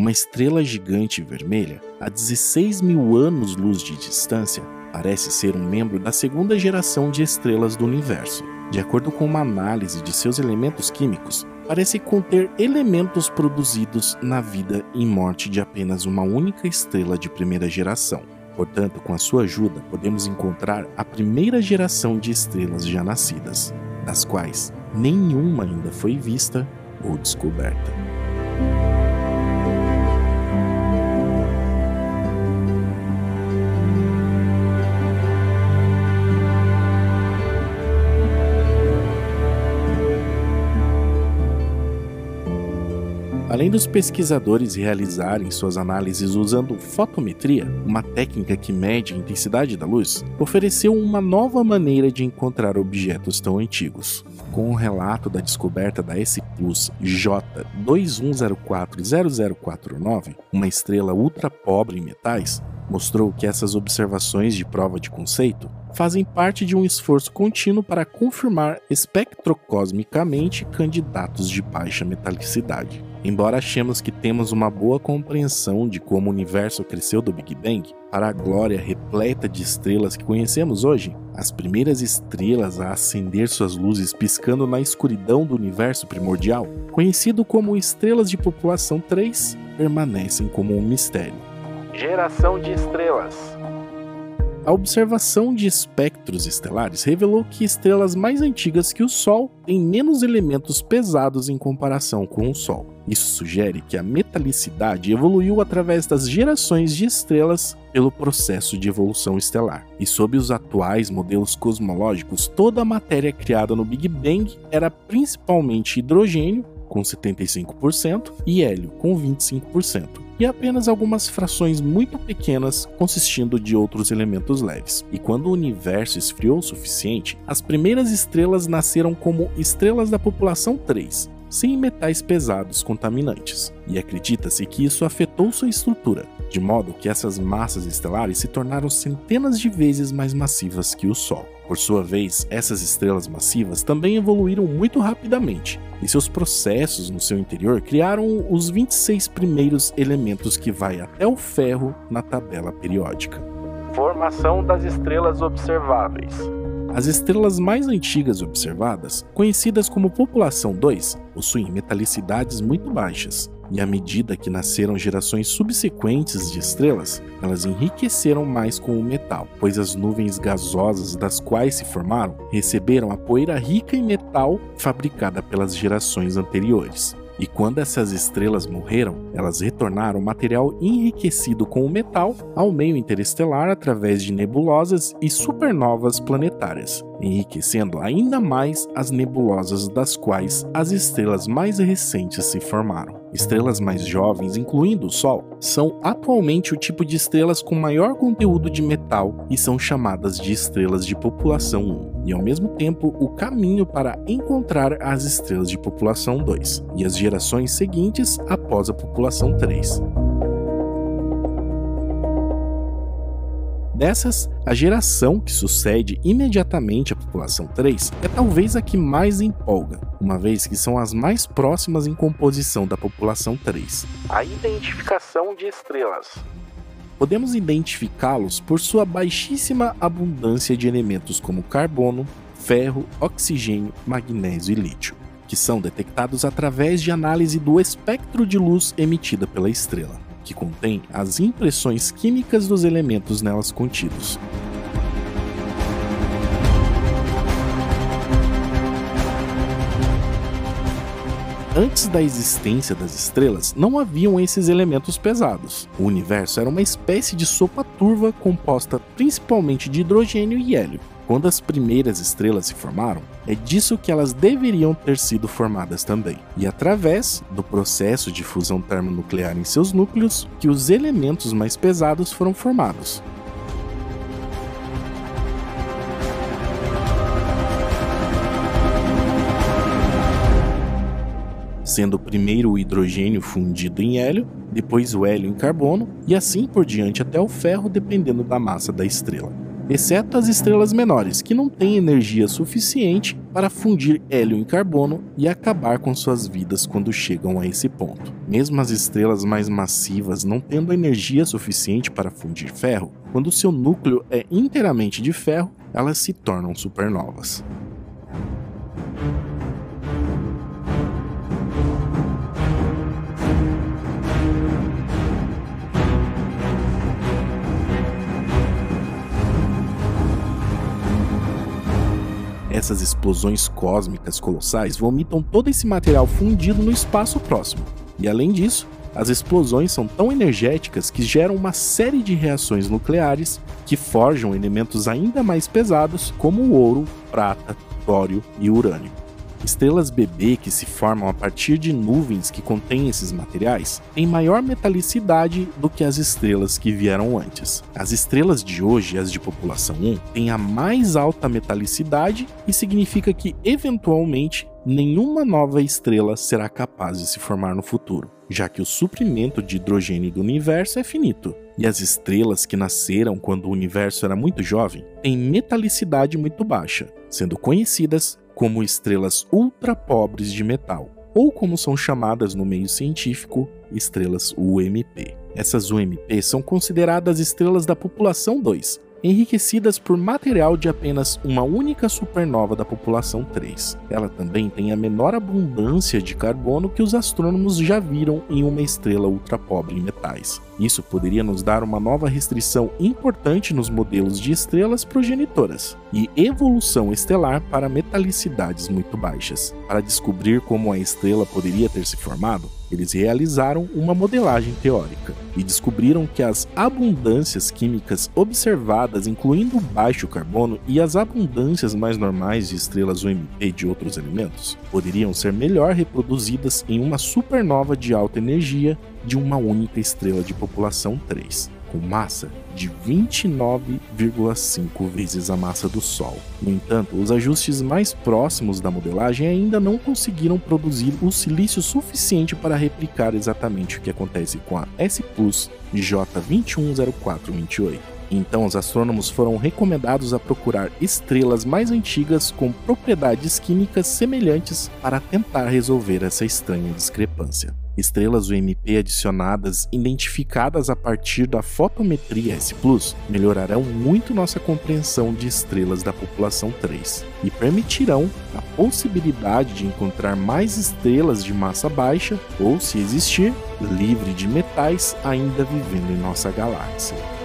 uma estrela gigante vermelha a 16 mil anos-luz de distância parece ser um membro da segunda geração de estrelas do universo. De acordo com uma análise de seus elementos químicos, parece conter elementos produzidos na vida e morte de apenas uma única estrela de primeira geração. Portanto, com a sua ajuda, podemos encontrar a primeira geração de estrelas já nascidas, das quais nenhuma ainda foi vista ou descoberta. Além dos pesquisadores realizarem suas análises usando fotometria, uma técnica que mede a intensidade da luz, ofereceu uma nova maneira de encontrar objetos tão antigos. Com o relato da descoberta da S Plus J21040049, uma estrela ultra pobre em metais, mostrou que essas observações de prova de conceito fazem parte de um esforço contínuo para confirmar espectrocosmicamente candidatos de baixa metalicidade. Embora achemos que temos uma boa compreensão de como o universo cresceu do Big Bang para a glória repleta de estrelas que conhecemos hoje, as primeiras estrelas a acender suas luzes piscando na escuridão do universo primordial, conhecido como estrelas de população 3, permanecem como um mistério. Geração de estrelas. A observação de espectros estelares revelou que estrelas mais antigas que o Sol têm menos elementos pesados em comparação com o Sol. Isso sugere que a metalicidade evoluiu através das gerações de estrelas pelo processo de evolução estelar. E sob os atuais modelos cosmológicos, toda a matéria criada no Big Bang era principalmente hidrogênio, com 75%, e hélio, com 25% e apenas algumas frações muito pequenas consistindo de outros elementos leves. E quando o universo esfriou o suficiente, as primeiras estrelas nasceram como estrelas da população 3, sem metais pesados contaminantes, e acredita-se que isso afetou sua estrutura, de modo que essas massas estelares se tornaram centenas de vezes mais massivas que o Sol. Por sua vez, essas estrelas massivas também evoluíram muito rapidamente, e seus processos no seu interior criaram os 26 primeiros elementos que vai até o ferro na tabela periódica. Formação das estrelas observáveis. As estrelas mais antigas observadas, conhecidas como população 2, possuem metalicidades muito baixas, e à medida que nasceram gerações subsequentes de estrelas, elas enriqueceram mais com o metal, pois as nuvens gasosas das quais se formaram receberam a poeira rica em metal fabricada pelas gerações anteriores. E quando essas estrelas morreram, elas retornaram material enriquecido com o metal ao meio interestelar através de nebulosas e supernovas planetárias, enriquecendo ainda mais as nebulosas das quais as estrelas mais recentes se formaram. Estrelas mais jovens, incluindo o Sol, são atualmente o tipo de estrelas com maior conteúdo de metal e são chamadas de estrelas de população 1, e ao mesmo tempo o caminho para encontrar as estrelas de população 2 e as gerações seguintes após a população 3. Dessas, a geração que sucede imediatamente à população 3 é talvez a que mais empolga, uma vez que são as mais próximas em composição da população 3. A identificação de estrelas. Podemos identificá-los por sua baixíssima abundância de elementos como carbono, ferro, oxigênio, magnésio e lítio, que são detectados através de análise do espectro de luz emitida pela estrela que contém as impressões químicas dos elementos nelas contidos. Antes da existência das estrelas, não haviam esses elementos pesados. O universo era uma espécie de sopa turva composta principalmente de hidrogênio e hélio. Quando as primeiras estrelas se formaram, é disso que elas deveriam ter sido formadas também. E através do processo de fusão termonuclear em seus núcleos, que os elementos mais pesados foram formados. sendo primeiro o hidrogênio fundido em hélio, depois o hélio em carbono e assim por diante até o ferro, dependendo da massa da estrela. Exceto as estrelas menores, que não têm energia suficiente para fundir hélio em carbono e acabar com suas vidas quando chegam a esse ponto. Mesmo as estrelas mais massivas não tendo energia suficiente para fundir ferro, quando seu núcleo é inteiramente de ferro, elas se tornam supernovas. Essas explosões cósmicas colossais vomitam todo esse material fundido no espaço próximo. E além disso, as explosões são tão energéticas que geram uma série de reações nucleares que forjam elementos ainda mais pesados, como o ouro, prata, tório e urânio. Estrelas bebê que se formam a partir de nuvens que contêm esses materiais têm maior metalicidade do que as estrelas que vieram antes. As estrelas de hoje, as de população 1, têm a mais alta metalicidade e significa que, eventualmente, nenhuma nova estrela será capaz de se formar no futuro, já que o suprimento de hidrogênio do universo é finito. E as estrelas que nasceram quando o universo era muito jovem têm metalicidade muito baixa, sendo conhecidas como estrelas ultra pobres de metal, ou como são chamadas no meio científico, estrelas UMP. Essas UMP são consideradas estrelas da população 2, enriquecidas por material de apenas uma única supernova da população 3. Ela também tem a menor abundância de carbono que os astrônomos já viram em uma estrela ultra pobre em metais. Isso poderia nos dar uma nova restrição importante nos modelos de estrelas progenitoras e evolução estelar para metalicidades muito baixas. Para descobrir como a estrela poderia ter se formado, eles realizaram uma modelagem teórica e descobriram que as abundâncias químicas observadas, incluindo o baixo carbono e as abundâncias mais normais de estrelas UMP e de outros elementos, poderiam ser melhor reproduzidas em uma supernova de alta energia de uma única estrela de população 3 com massa de 29,5 vezes a massa do Sol. No entanto, os ajustes mais próximos da modelagem ainda não conseguiram produzir o silício suficiente para replicar exatamente o que acontece com a S Plus J210428. Então, os astrônomos foram recomendados a procurar estrelas mais antigas com propriedades químicas semelhantes para tentar resolver essa estranha discrepância. Estrelas UMP adicionadas, identificadas a partir da fotometria S+, melhorarão muito nossa compreensão de estrelas da população 3 e permitirão a possibilidade de encontrar mais estrelas de massa baixa ou, se existir, livre de metais ainda vivendo em nossa galáxia.